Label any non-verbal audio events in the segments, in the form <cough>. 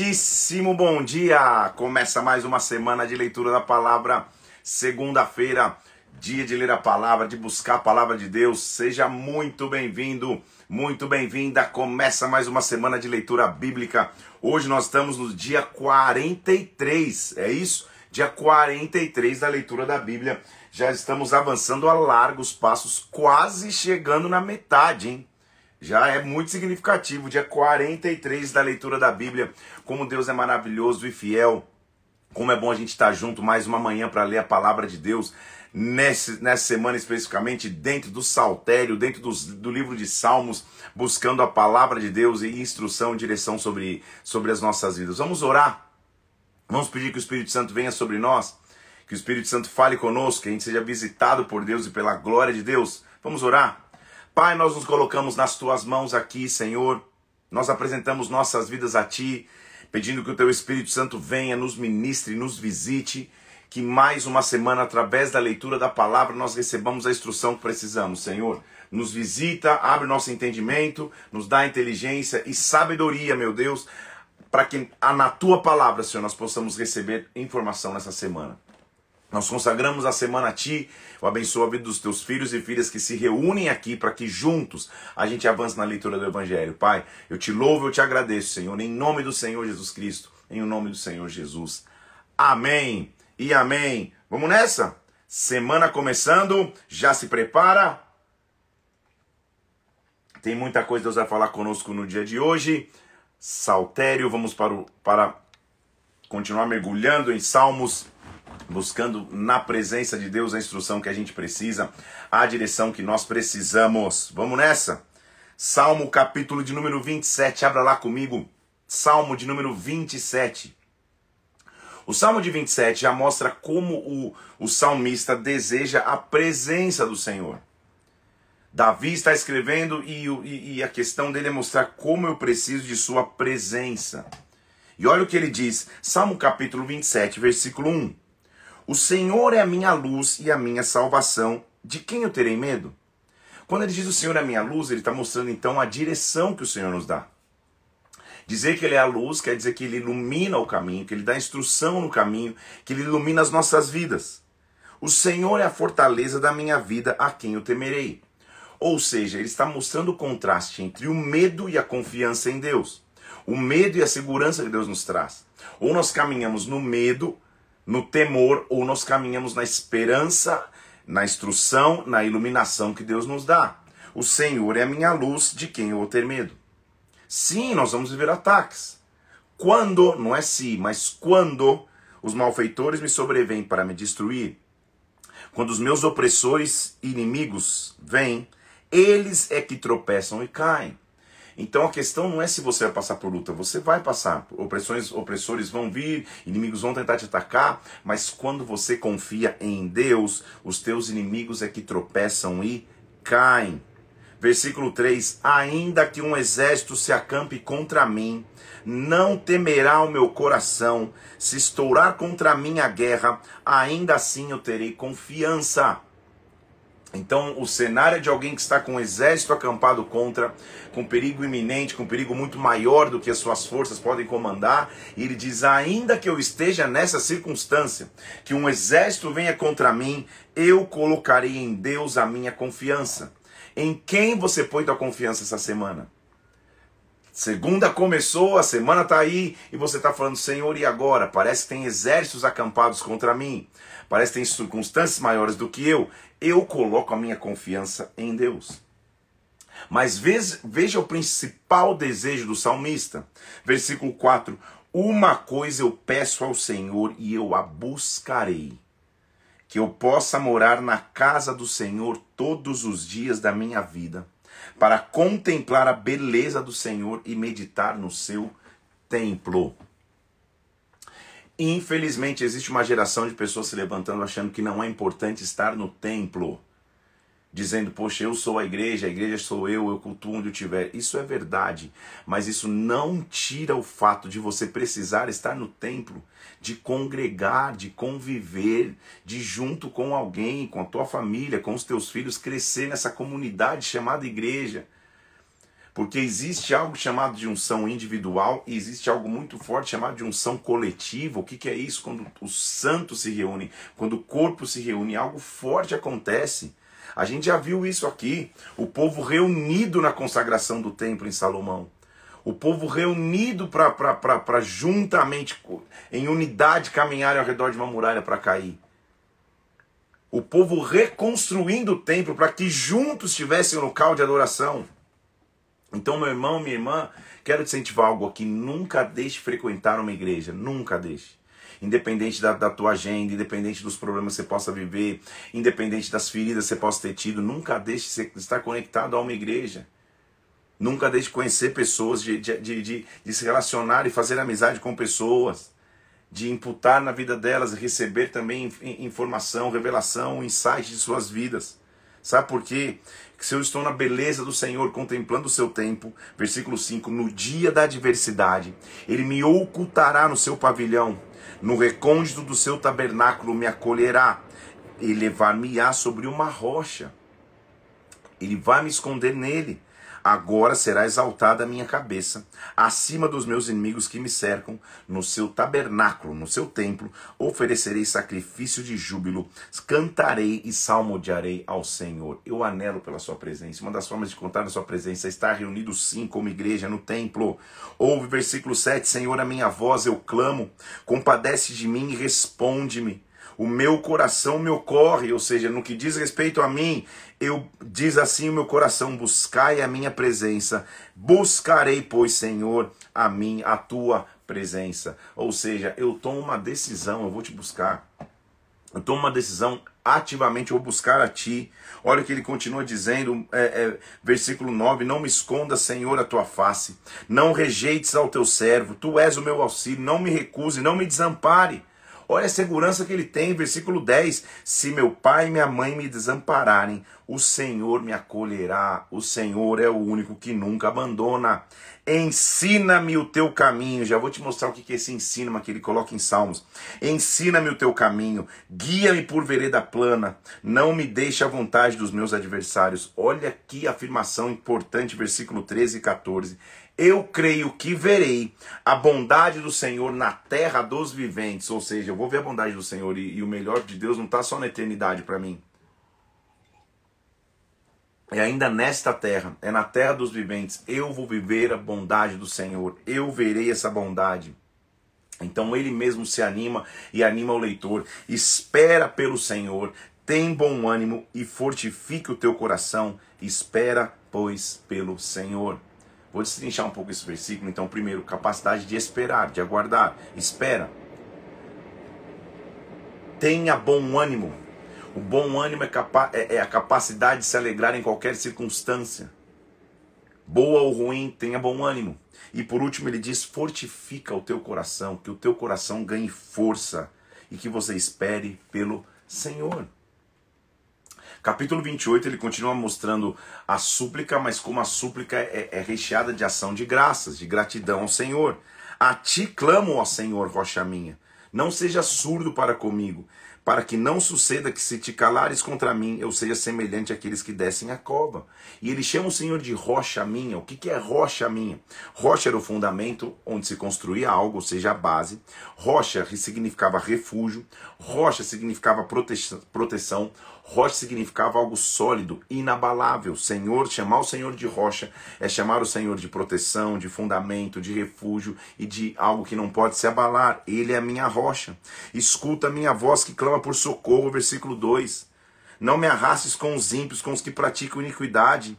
Muitíssimo bom dia! Começa mais uma semana de leitura da palavra, segunda-feira, dia de ler a palavra, de buscar a palavra de Deus. Seja muito bem-vindo, muito bem-vinda. Começa mais uma semana de leitura bíblica. Hoje nós estamos no dia 43, é isso? Dia 43 da leitura da Bíblia. Já estamos avançando a largos passos, quase chegando na metade, hein? Já é muito significativo, dia 43 da leitura da Bíblia. Como Deus é maravilhoso e fiel. Como é bom a gente estar junto mais uma manhã para ler a palavra de Deus. Nesse, nessa semana especificamente, dentro do saltério, dentro dos, do livro de Salmos, buscando a palavra de Deus e instrução, direção sobre, sobre as nossas vidas. Vamos orar? Vamos pedir que o Espírito Santo venha sobre nós, que o Espírito Santo fale conosco, que a gente seja visitado por Deus e pela glória de Deus. Vamos orar? Pai, nós nos colocamos nas tuas mãos aqui, Senhor. Nós apresentamos nossas vidas a ti, pedindo que o teu Espírito Santo venha, nos ministre, nos visite, que mais uma semana, através da leitura da palavra, nós recebamos a instrução que precisamos, Senhor. Nos visita, abre nosso entendimento, nos dá inteligência e sabedoria, meu Deus, para que na tua palavra, Senhor, nós possamos receber informação nessa semana. Nós consagramos a semana a Ti, eu abençoo a vida dos Teus filhos e filhas que se reúnem aqui para que juntos a gente avance na leitura do Evangelho. Pai, eu te louvo, eu te agradeço, Senhor, em nome do Senhor Jesus Cristo, em nome do Senhor Jesus. Amém e amém. Vamos nessa? Semana começando, já se prepara? Tem muita coisa Deus vai falar conosco no dia de hoje. Saltério, vamos para, o, para continuar mergulhando em Salmos buscando na presença de Deus a instrução que a gente precisa, a direção que nós precisamos. Vamos nessa? Salmo capítulo de número 27, abra lá comigo. Salmo de número 27. O Salmo de 27 já mostra como o, o salmista deseja a presença do Senhor. Davi está escrevendo e, e, e a questão dele é mostrar como eu preciso de sua presença. E olha o que ele diz, Salmo capítulo 27, versículo 1. O Senhor é a minha luz e a minha salvação. De quem eu terei medo? Quando ele diz o Senhor é a minha luz, ele está mostrando então a direção que o Senhor nos dá. Dizer que ele é a luz quer dizer que ele ilumina o caminho, que ele dá instrução no caminho, que ele ilumina as nossas vidas. O Senhor é a fortaleza da minha vida, a quem eu temerei. Ou seja, ele está mostrando o contraste entre o medo e a confiança em Deus. O medo e a segurança que Deus nos traz. Ou nós caminhamos no medo, no temor ou nós caminhamos na esperança, na instrução, na iluminação que Deus nos dá. O Senhor é a minha luz, de quem eu vou ter medo? Sim, nós vamos viver ataques. Quando, não é se, mas quando os malfeitores me sobrevêm para me destruir, quando os meus opressores inimigos vêm, eles é que tropeçam e caem. Então a questão não é se você vai passar por luta, você vai passar. Opressões, opressores vão vir, inimigos vão tentar te atacar, mas quando você confia em Deus, os teus inimigos é que tropeçam e caem. Versículo 3: Ainda que um exército se acampe contra mim, não temerá o meu coração. Se estourar contra mim a guerra, ainda assim eu terei confiança. Então, o cenário é de alguém que está com um exército acampado contra, com perigo iminente, com perigo muito maior do que as suas forças podem comandar, e ele diz: ainda que eu esteja nessa circunstância, que um exército venha contra mim, eu colocarei em Deus a minha confiança. Em quem você põe tua confiança essa semana? Segunda começou, a semana está aí e você está falando, Senhor, e agora? Parece que tem exércitos acampados contra mim, parece que tem circunstâncias maiores do que eu. Eu coloco a minha confiança em Deus. Mas veja o principal desejo do salmista. Versículo 4: Uma coisa eu peço ao Senhor e eu a buscarei, que eu possa morar na casa do Senhor todos os dias da minha vida para contemplar a beleza do Senhor e meditar no seu templo. Infelizmente, existe uma geração de pessoas se levantando achando que não é importante estar no templo dizendo, poxa, eu sou a igreja, a igreja sou eu, eu cultuo onde eu estiver. Isso é verdade, mas isso não tira o fato de você precisar estar no templo, de congregar, de conviver, de junto com alguém, com a tua família, com os teus filhos, crescer nessa comunidade chamada igreja. Porque existe algo chamado de unção individual e existe algo muito forte chamado de unção coletiva. O que, que é isso? Quando os santos se reúnem, quando o corpo se reúne, algo forte acontece. A gente já viu isso aqui. O povo reunido na consagração do templo em Salomão. O povo reunido para juntamente, em unidade, caminhar ao redor de uma muralha para cair. O povo reconstruindo o templo para que juntos tivessem um local de adoração. Então, meu irmão, minha irmã, quero te incentivar algo aqui. Nunca deixe frequentar uma igreja. Nunca deixe. Independente da, da tua agenda, independente dos problemas que você possa viver, independente das feridas que você possa ter tido, nunca deixe de estar conectado a uma igreja. Nunca deixe de conhecer pessoas, de, de, de, de, se relacionar e fazer amizade com pessoas de imputar na vida delas receber também informação, revelação, insight de suas vidas. Sabe por quê? Que se eu estou na beleza do Senhor, contemplando o seu tempo, versículo 5, no dia da adversidade, ele me ocultará no seu pavilhão, no recôndito do seu tabernáculo me acolherá, e levar-me-á sobre uma rocha. Ele vai me esconder nele Agora será exaltada a minha cabeça, acima dos meus inimigos que me cercam, no seu tabernáculo, no seu templo, oferecerei sacrifício de júbilo, cantarei e salmodiarei ao Senhor. Eu anelo pela sua presença. Uma das formas de contar na sua presença é estar reunido sim como igreja no templo. Ouve versículo 7, Senhor, a minha voz eu clamo, compadece de mim e responde-me o meu coração me ocorre, ou seja, no que diz respeito a mim, eu diz assim o meu coração: buscai a minha presença, buscarei, pois, Senhor, a mim, a tua presença. Ou seja, eu tomo uma decisão, eu vou te buscar. Eu tomo uma decisão ativamente, eu vou buscar a ti. Olha o que ele continua dizendo, é, é, versículo 9: Não me esconda, Senhor, a tua face, não rejeites ao teu servo, tu és o meu auxílio, não me recuse, não me desampare. Olha a segurança que ele tem, versículo 10: Se meu pai e minha mãe me desampararem, o Senhor me acolherá. O Senhor é o único que nunca abandona. Ensina-me o teu caminho. Já vou te mostrar o que é esse ensina que ele coloca em Salmos. Ensina-me o teu caminho. Guia-me por vereda plana. Não me deixe à vontade dos meus adversários. Olha que afirmação importante, versículo 13 e 14 eu creio que verei a bondade do Senhor na terra dos viventes. Ou seja, eu vou ver a bondade do Senhor e, e o melhor de Deus não está só na eternidade para mim. É ainda nesta terra, é na terra dos viventes. Eu vou viver a bondade do Senhor. Eu verei essa bondade. Então ele mesmo se anima e anima o leitor. Espera pelo Senhor, tem bom ânimo e fortifique o teu coração. Espera, pois, pelo Senhor. Vou destrinchar um pouco esse versículo. Então, primeiro, capacidade de esperar, de aguardar. Espera. Tenha bom ânimo. O bom ânimo é, capa é, é a capacidade de se alegrar em qualquer circunstância. Boa ou ruim, tenha bom ânimo. E por último, ele diz: fortifica o teu coração, que o teu coração ganhe força e que você espere pelo Senhor. Capítulo 28 ele continua mostrando a súplica, mas como a súplica é, é recheada de ação de graças, de gratidão ao Senhor. A ti clamo, ó Senhor, rocha minha. Não seja surdo para comigo, para que não suceda que se te calares contra mim, eu seja semelhante àqueles que descem a cova. E ele chama o Senhor de rocha minha. O que, que é rocha minha? Rocha era o fundamento onde se construía algo, ou seja, a base. Rocha significava refúgio. Rocha significava proteção. Rocha significava algo sólido, inabalável. Senhor, chamar o Senhor de rocha é chamar o Senhor de proteção, de fundamento, de refúgio e de algo que não pode se abalar. Ele é a minha rocha. Escuta a minha voz que clama por socorro, versículo 2. Não me arrastes com os ímpios, com os que praticam iniquidade.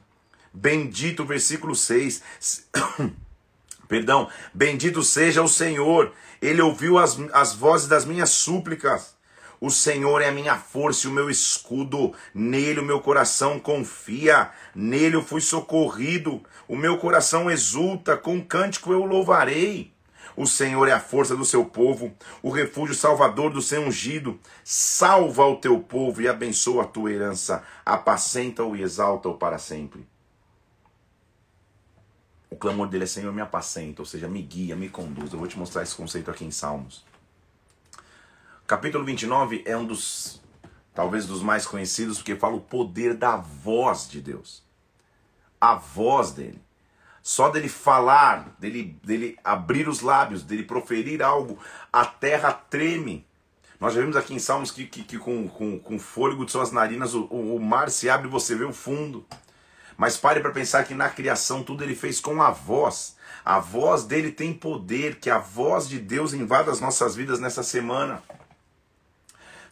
Bendito, versículo 6. <coughs> Perdão, bendito seja o Senhor. Ele ouviu as, as vozes das minhas súplicas. O Senhor é a minha força e o meu escudo, nele o meu coração confia, nele eu fui socorrido, o meu coração exulta, com cântico eu louvarei. O Senhor é a força do seu povo, o refúgio salvador do seu ungido. Salva o teu povo e abençoa a tua herança, apacenta-o e exalta-o para sempre. O clamor dele é: Senhor, me apacenta, ou seja, me guia, me conduz. Eu vou te mostrar esse conceito aqui em Salmos. Capítulo 29 é um dos, talvez, dos mais conhecidos, porque fala o poder da voz de Deus. A voz dele. Só dele falar, dele, dele abrir os lábios, dele proferir algo, a terra treme. Nós já vimos aqui em Salmos que, que, que com, com, com fôlego de suas narinas o, o, o mar se abre e você vê o fundo. Mas pare para pensar que na criação tudo ele fez com a voz. A voz dele tem poder, que a voz de Deus invada as nossas vidas nessa semana.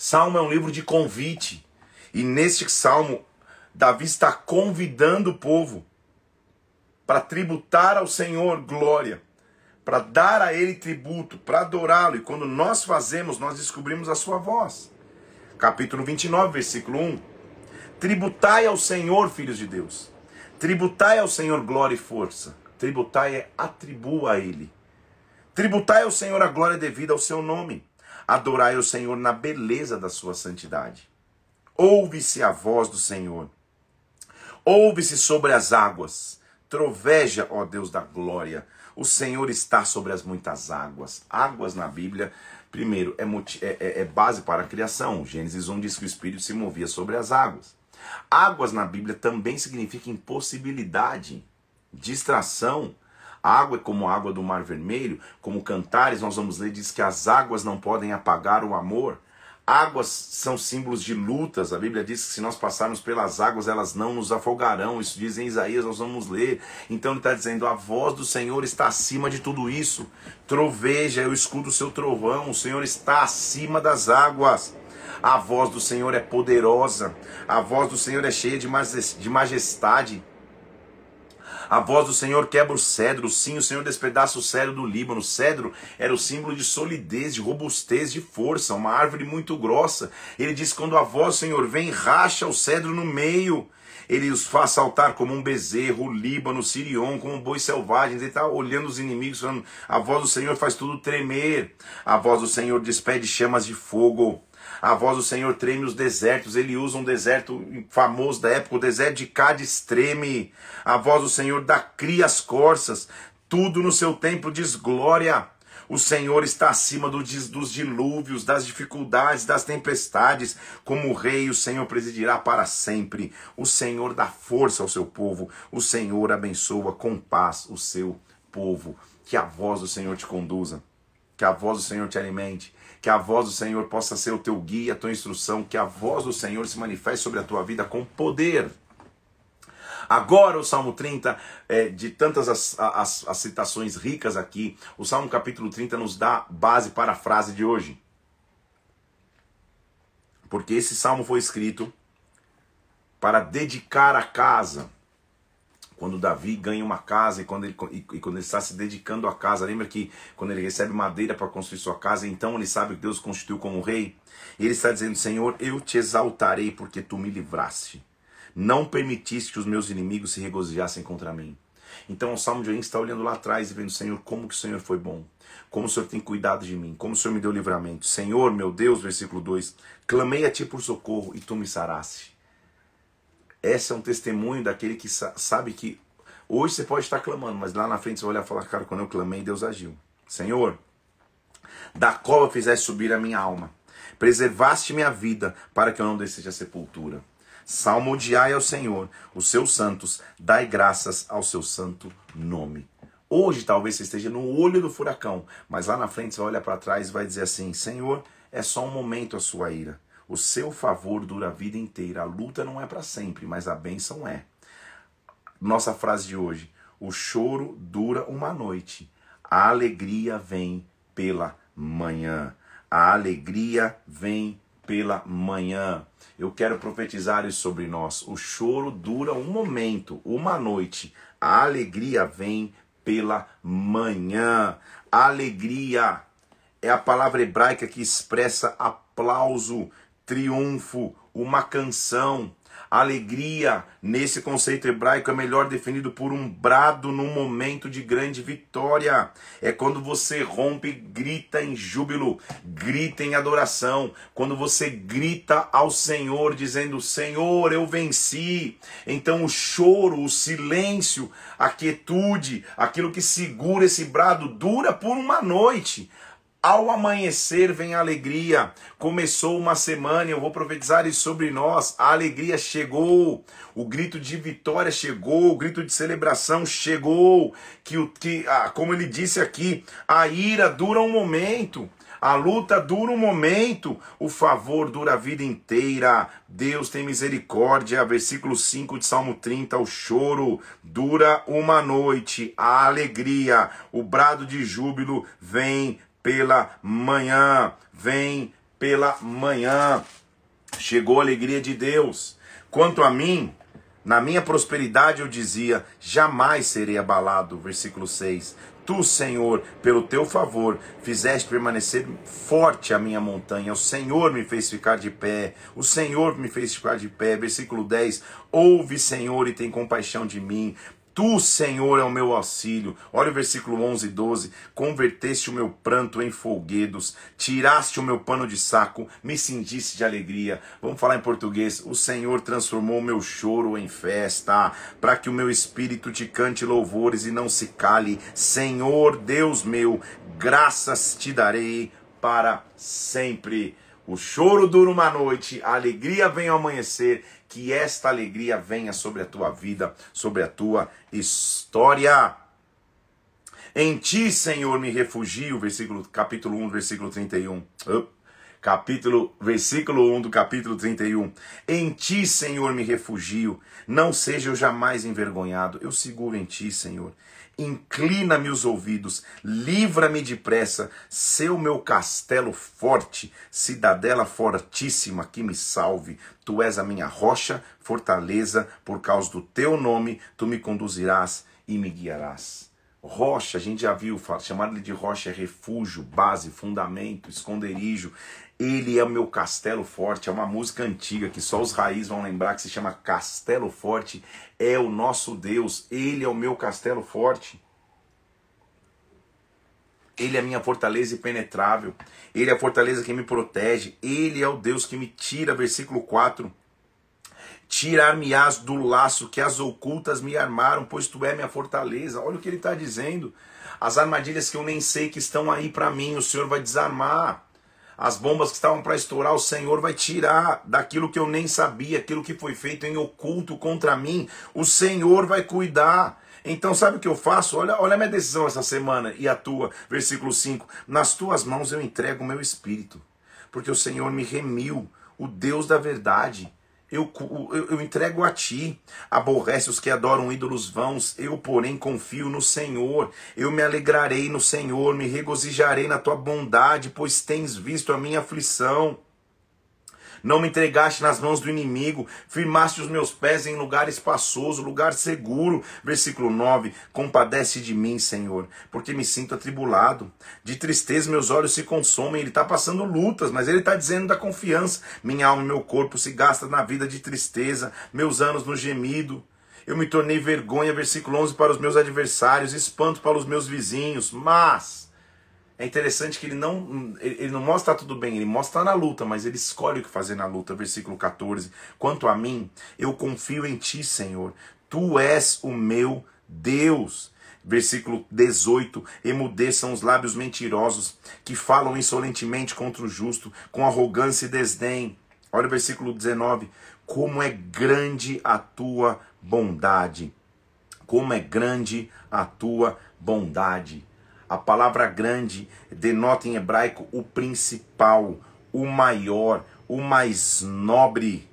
Salmo é um livro de convite. E neste salmo, Davi está convidando o povo para tributar ao Senhor glória, para dar a Ele tributo, para adorá-lo. E quando nós fazemos, nós descobrimos a sua voz. Capítulo 29, versículo 1. Tributai ao Senhor, filhos de Deus. Tributai ao Senhor glória e força. Tributai é atribua a Ele. Tributai ao Senhor a glória devida ao seu nome. Adorai ao Senhor na beleza da sua santidade. Ouve-se a voz do Senhor. Ouve-se sobre as águas. Troveja, ó Deus da glória. O Senhor está sobre as muitas águas. Águas na Bíblia, primeiro, é, é, é, é base para a criação. Gênesis 1 diz que o Espírito se movia sobre as águas. Águas na Bíblia também significa impossibilidade, distração. Água é como a água do Mar Vermelho, como Cantares, nós vamos ler, diz que as águas não podem apagar o amor. Águas são símbolos de lutas. A Bíblia diz que se nós passarmos pelas águas, elas não nos afogarão. Isso diz em Isaías, nós vamos ler. Então ele está dizendo: a voz do Senhor está acima de tudo isso. Troveja, eu escuto o seu trovão. O Senhor está acima das águas. A voz do Senhor é poderosa. A voz do Senhor é cheia de majestade. A voz do Senhor quebra o cedro, sim, o Senhor despedaça o cedro do Líbano. O cedro era o símbolo de solidez, de robustez, de força, uma árvore muito grossa. Ele diz: quando a voz do Senhor vem, racha o cedro no meio. Ele os faz saltar como um bezerro, o Líbano, o Sirion, como bois selvagens. Ele está olhando os inimigos, falando: a voz do Senhor faz tudo tremer. A voz do Senhor despede chamas de fogo. A voz do Senhor treme os desertos. Ele usa um deserto famoso da época, o deserto de Cádiz treme. A voz do Senhor dá cria as corças. Tudo no seu tempo diz glória. O Senhor está acima do, dos dilúvios, das dificuldades, das tempestades. Como rei, o Senhor presidirá para sempre. O Senhor dá força ao seu povo. O Senhor abençoa com paz o seu povo. Que a voz do Senhor te conduza. Que a voz do Senhor te alimente que a voz do Senhor possa ser o teu guia, a tua instrução, que a voz do Senhor se manifeste sobre a tua vida com poder. Agora o Salmo 30, é, de tantas as, as, as citações ricas aqui, o Salmo capítulo 30 nos dá base para a frase de hoje. Porque esse salmo foi escrito para dedicar a casa quando Davi ganha uma casa e quando ele, e, e quando ele está se dedicando à casa, lembra que quando ele recebe madeira para construir sua casa, então ele sabe que Deus constituiu como rei? E ele está dizendo: Senhor, eu te exaltarei porque tu me livraste. Não permitiste que os meus inimigos se regozijassem contra mim. Então o Salmo de Orim está olhando lá atrás e vendo, Senhor, como que o Senhor foi bom. Como o Senhor tem cuidado de mim. Como o Senhor me deu livramento. Senhor, meu Deus, versículo 2. Clamei a ti por socorro e tu me saraste. Esse é um testemunho daquele que sabe que hoje você pode estar clamando, mas lá na frente você vai olhar e falar, cara, quando eu clamei, Deus agiu. Senhor, da cova fizeste subir a minha alma, preservaste minha vida para que eu não descesse a sepultura. Salmodiai ao Senhor, os seus santos, dai graças ao seu santo nome. Hoje talvez você esteja no olho do furacão, mas lá na frente você vai olhar para trás e vai dizer assim: Senhor, é só um momento a sua ira. O seu favor dura a vida inteira. A luta não é para sempre, mas a bênção é. Nossa frase de hoje: o choro dura uma noite, a alegria vem pela manhã. A alegria vem pela manhã. Eu quero profetizar isso sobre nós. O choro dura um momento, uma noite. A alegria vem pela manhã. alegria é a palavra hebraica que expressa aplauso, triunfo, uma canção. Alegria, nesse conceito hebraico, é melhor definido por um brado num momento de grande vitória. É quando você rompe, grita em júbilo, grita em adoração. Quando você grita ao Senhor, dizendo: Senhor, eu venci. Então o choro, o silêncio, a quietude, aquilo que segura esse brado, dura por uma noite Ao amanhecer vem a alegria. Começou uma semana, eu vou profetizar isso sobre nós. A alegria chegou, o grito de vitória chegou, o grito de celebração chegou. Que o que, ah, como ele disse aqui, a ira dura um momento. A luta dura um momento, o favor dura a vida inteira. Deus tem misericórdia. Versículo 5 de Salmo 30. O choro dura uma noite, a alegria, o brado de júbilo vem pela manhã. Vem pela manhã. Chegou a alegria de Deus. Quanto a mim, na minha prosperidade eu dizia: jamais serei abalado. Versículo 6. Tu, Senhor, pelo teu favor, fizeste permanecer forte a minha montanha. O Senhor me fez ficar de pé. O Senhor me fez ficar de pé. Versículo 10. Ouve, Senhor, e tem compaixão de mim. Tu, Senhor, é o meu auxílio. Olha o versículo 11 e 12. Converteste o meu pranto em folguedos, tiraste o meu pano de saco, me cingiste de alegria. Vamos falar em português. O Senhor transformou o meu choro em festa, para que o meu espírito te cante louvores e não se cale. Senhor, Deus meu, graças te darei para sempre. O choro dura uma noite, a alegria vem ao amanhecer que esta alegria venha sobre a tua vida, sobre a tua história. Em ti, Senhor, me refugio, versículo, capítulo 1, versículo 31. Oh, capítulo, versículo 1 do capítulo 31. Em ti, Senhor, me refugio, não seja eu jamais envergonhado. Eu seguro em ti, Senhor inclina-me os ouvidos, livra-me depressa, seu meu castelo forte, cidadela fortíssima que me salve. Tu és a minha rocha, fortaleza, por causa do teu nome, tu me conduzirás e me guiarás. Rocha, a gente já viu, chamar de rocha é refúgio, base, fundamento, esconderijo. Ele é o meu castelo forte, é uma música antiga que só os raízes vão lembrar que se chama Castelo Forte. É o nosso Deus, ele é o meu castelo forte. Ele é a minha fortaleza impenetrável. Ele é a fortaleza que me protege. Ele é o Deus que me tira, versículo 4. Tirar-me-ás do laço que as ocultas me armaram, pois tu é minha fortaleza. Olha o que ele está dizendo. As armadilhas que eu nem sei que estão aí para mim, o Senhor vai desarmar. As bombas que estavam para estourar, o Senhor vai tirar daquilo que eu nem sabia, aquilo que foi feito em oculto contra mim. O Senhor vai cuidar. Então, sabe o que eu faço? Olha, olha a minha decisão essa semana e a tua. Versículo 5: Nas tuas mãos eu entrego o meu espírito, porque o Senhor me remiu, o Deus da verdade eu, eu, eu, entrego a ti. Aborrece os que adoram ídolos vãos, eu, porém, confio no Senhor. Eu me alegrarei no Senhor, me regozijarei na tua bondade, pois tens visto a minha aflição. Não me entregaste nas mãos do inimigo, firmaste os meus pés em lugar espaçoso, lugar seguro. Versículo 9: Compadece de mim, Senhor, porque me sinto atribulado. De tristeza meus olhos se consomem. Ele está passando lutas, mas ele está dizendo da confiança. Minha alma e meu corpo se gastam na vida de tristeza, meus anos no gemido. Eu me tornei vergonha, versículo 11, para os meus adversários, espanto para os meus vizinhos, mas é interessante que ele não, ele não mostra tudo bem, ele mostra na luta, mas ele escolhe o que fazer na luta. Versículo 14: Quanto a mim, eu confio em ti, Senhor, tu és o meu Deus. Versículo 18: Emudeçam os lábios mentirosos que falam insolentemente contra o justo, com arrogância e desdém. Olha o versículo 19: Como é grande a tua bondade! Como é grande a tua bondade! A palavra grande denota em hebraico o principal, o maior, o mais nobre,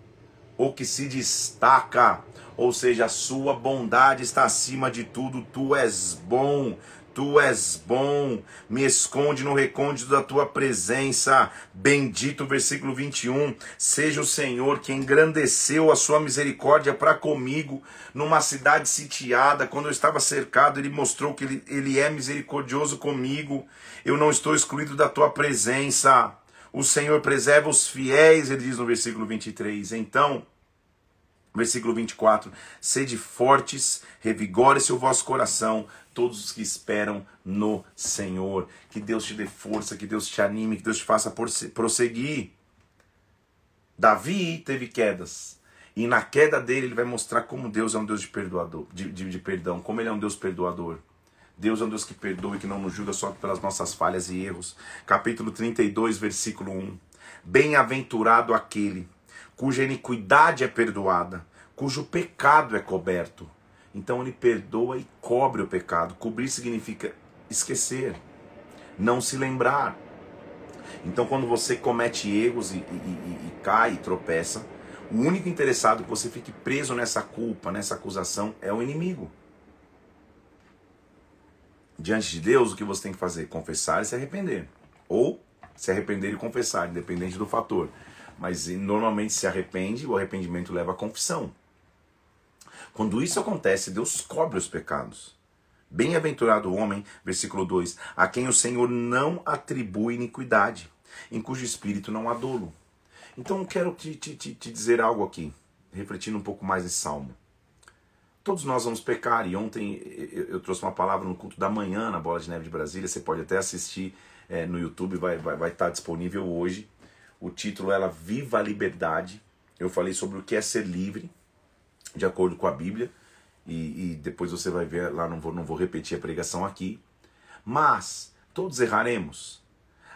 o que se destaca. Ou seja, a sua bondade está acima de tudo. Tu és bom, Tu és bom, me esconde no recôndito da tua presença. Bendito, versículo 21. Seja o Senhor que engrandeceu a sua misericórdia para comigo numa cidade sitiada. Quando eu estava cercado, ele mostrou que ele, ele é misericordioso comigo. Eu não estou excluído da tua presença. O Senhor preserva os fiéis, ele diz no versículo 23. Então, Versículo 24: Sede fortes, revigore-se o vosso coração, todos os que esperam no Senhor. Que Deus te dê força, que Deus te anime, que Deus te faça prosseguir. Davi teve quedas. E na queda dele, ele vai mostrar como Deus é um Deus de perdoador, de, de, de perdão, como ele é um Deus perdoador. Deus é um Deus que perdoa e que não nos julga só pelas nossas falhas e erros. Capítulo 32, versículo 1. Bem-aventurado aquele cuja iniquidade é perdoada, cujo pecado é coberto. Então ele perdoa e cobre o pecado. Cobrir significa esquecer, não se lembrar. Então, quando você comete erros e, e, e, e cai e tropeça, o único interessado que você fique preso nessa culpa, nessa acusação, é o inimigo. Diante de Deus, o que você tem que fazer? Confessar e se arrepender. Ou se arrepender e confessar, independente do fator. Mas normalmente se arrepende, o arrependimento leva à confissão. Quando isso acontece, Deus cobre os pecados. Bem-aventurado o homem, versículo 2, a quem o Senhor não atribui iniquidade, em cujo espírito não há dolo. Então quero te, te, te dizer algo aqui, refletindo um pouco mais nesse salmo. Todos nós vamos pecar, e ontem eu trouxe uma palavra no culto da manhã na Bola de Neve de Brasília, você pode até assistir é, no YouTube, vai, vai, vai estar disponível hoje. O título é Viva a Liberdade. Eu falei sobre o que é ser livre, de acordo com a Bíblia, e, e depois você vai ver lá, não vou, não vou repetir a pregação aqui. Mas todos erraremos.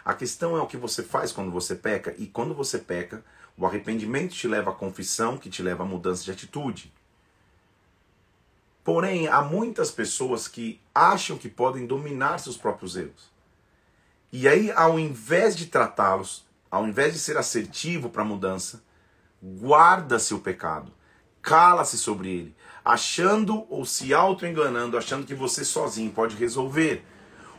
A questão é o que você faz quando você peca, e quando você peca, o arrependimento te leva à confissão, que te leva à mudança de atitude. Porém, há muitas pessoas que acham que podem dominar seus próprios erros. E aí, ao invés de tratá-los, ao invés de ser assertivo para a mudança, guarda seu pecado, cala-se sobre ele, achando ou se auto-enganando, achando que você sozinho pode resolver.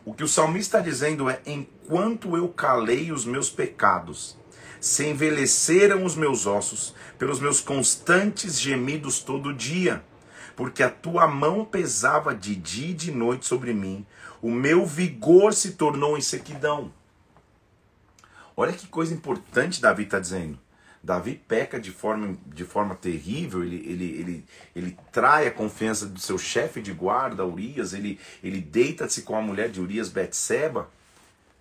O que o salmista está dizendo é: enquanto eu calei os meus pecados, se envelheceram os meus ossos pelos meus constantes gemidos todo dia, porque a tua mão pesava de dia e de noite sobre mim, o meu vigor se tornou em sequidão. Olha que coisa importante Davi está dizendo. Davi peca de forma, de forma terrível, ele, ele, ele, ele trai a confiança do seu chefe de guarda, Urias, ele, ele deita-se com a mulher de Urias, Betseba.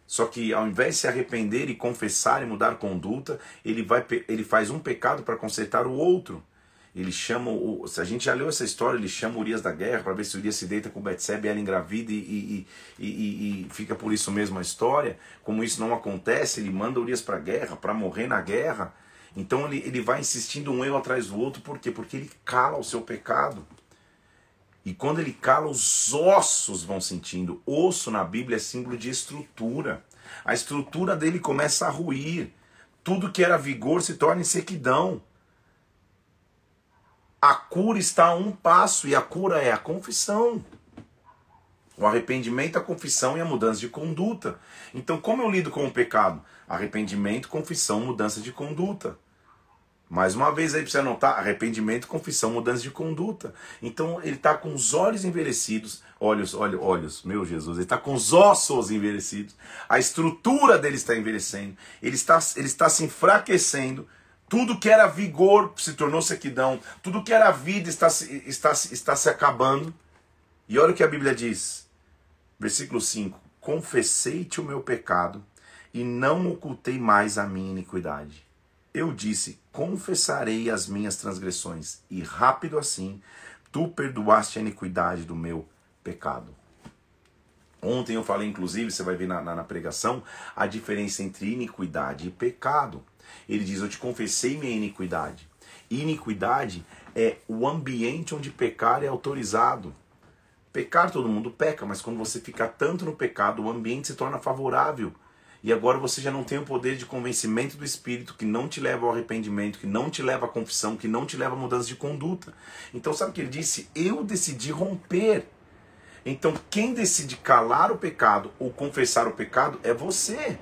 Só que ao invés de se arrepender e confessar e mudar conduta, ele, vai, ele faz um pecado para consertar o outro. Ele chama, o, se a gente já leu essa história, ele chama Urias da guerra para ver se Urias se deita com Betseba e ela engravida e, e, e, e, fica por isso mesmo a história. Como isso não acontece, ele manda Urias para a guerra, para morrer na guerra. Então ele, ele vai insistindo um erro atrás do outro, por quê? Porque ele cala o seu pecado. E quando ele cala, os ossos vão sentindo. Osso na Bíblia é símbolo de estrutura. A estrutura dele começa a ruir. Tudo que era vigor se torna em sequidão. A cura está a um passo e a cura é a confissão. O arrependimento, a confissão e a mudança de conduta. Então, como eu lido com o pecado? Arrependimento, confissão, mudança de conduta. Mais uma vez aí para você anotar, arrependimento, confissão, mudança de conduta. Então ele está com os olhos envelhecidos, olhos, olhos, olhos, meu Jesus, ele está com os ossos envelhecidos, a estrutura dele está envelhecendo, ele está, ele está se enfraquecendo, tudo que era vigor se tornou sequidão, tudo que era vida está, está, está se acabando. E olha o que a Bíblia diz, Versículo 5: Confessei-te o meu pecado e não ocultei mais a minha iniquidade. Eu disse: Confessarei as minhas transgressões, e rápido assim tu perdoaste a iniquidade do meu pecado. Ontem eu falei, inclusive, você vai ver na, na, na, pregação, a diferença entre iniquidade e pecado. Ele diz: Eu te confessei minha iniquidade. Iniquidade é o ambiente onde pecar é autorizado. Pecar todo mundo peca, mas quando você fica tanto no pecado, o ambiente se torna favorável. E agora você já não tem o poder de convencimento do Espírito que não te leva ao arrependimento, que não te leva à confissão, que não te leva à mudança de conduta. Então, sabe o que ele disse? Eu decidi romper. Então, quem decide calar o pecado ou confessar o pecado é você.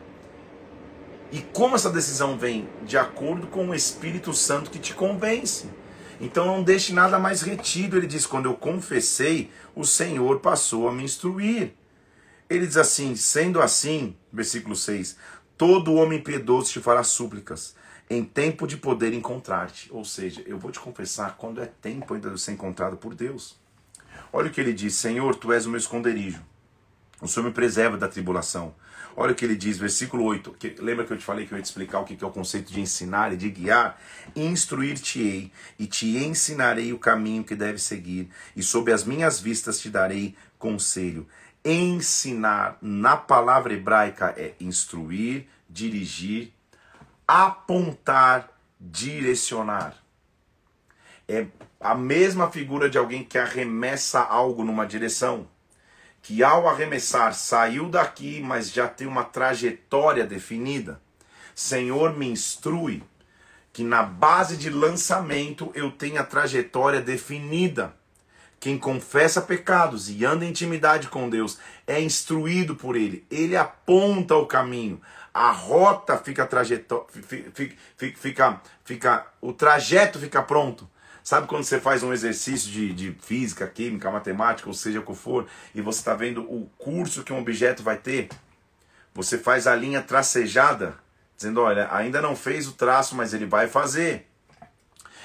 E como essa decisão vem? De acordo com o Espírito Santo que te convence. Então não deixe nada mais retido. Ele diz: quando eu confessei, o Senhor passou a me instruir. Ele diz assim: sendo assim, versículo 6, todo homem piedoso te fará súplicas, em tempo de poder encontrar-te. Ou seja, eu vou te confessar quando é tempo ainda de ser encontrado por Deus. Olha o que ele diz: Senhor, tu és o meu esconderijo. O Senhor me preserva da tribulação. Olha o que ele diz, versículo 8. Que, lembra que eu te falei que eu ia te explicar o que é o conceito de ensinar e de guiar? Instruir-te-ei e te ensinarei o caminho que deve seguir, e sob as minhas vistas te darei conselho. Ensinar na palavra hebraica é instruir, dirigir, apontar, direcionar. É a mesma figura de alguém que arremessa algo numa direção, que ao arremessar saiu daqui, mas já tem uma trajetória definida. Senhor, me instrui que na base de lançamento eu tenha trajetória definida. Quem confessa pecados e anda em intimidade com Deus é instruído por Ele. Ele aponta o caminho. A rota fica trajetória, fica, fica, fica, fica, o trajeto fica pronto. Sabe quando você faz um exercício de, de física, química, matemática, ou seja o que for, e você está vendo o curso que um objeto vai ter? Você faz a linha tracejada, dizendo: olha, ainda não fez o traço, mas ele vai fazer.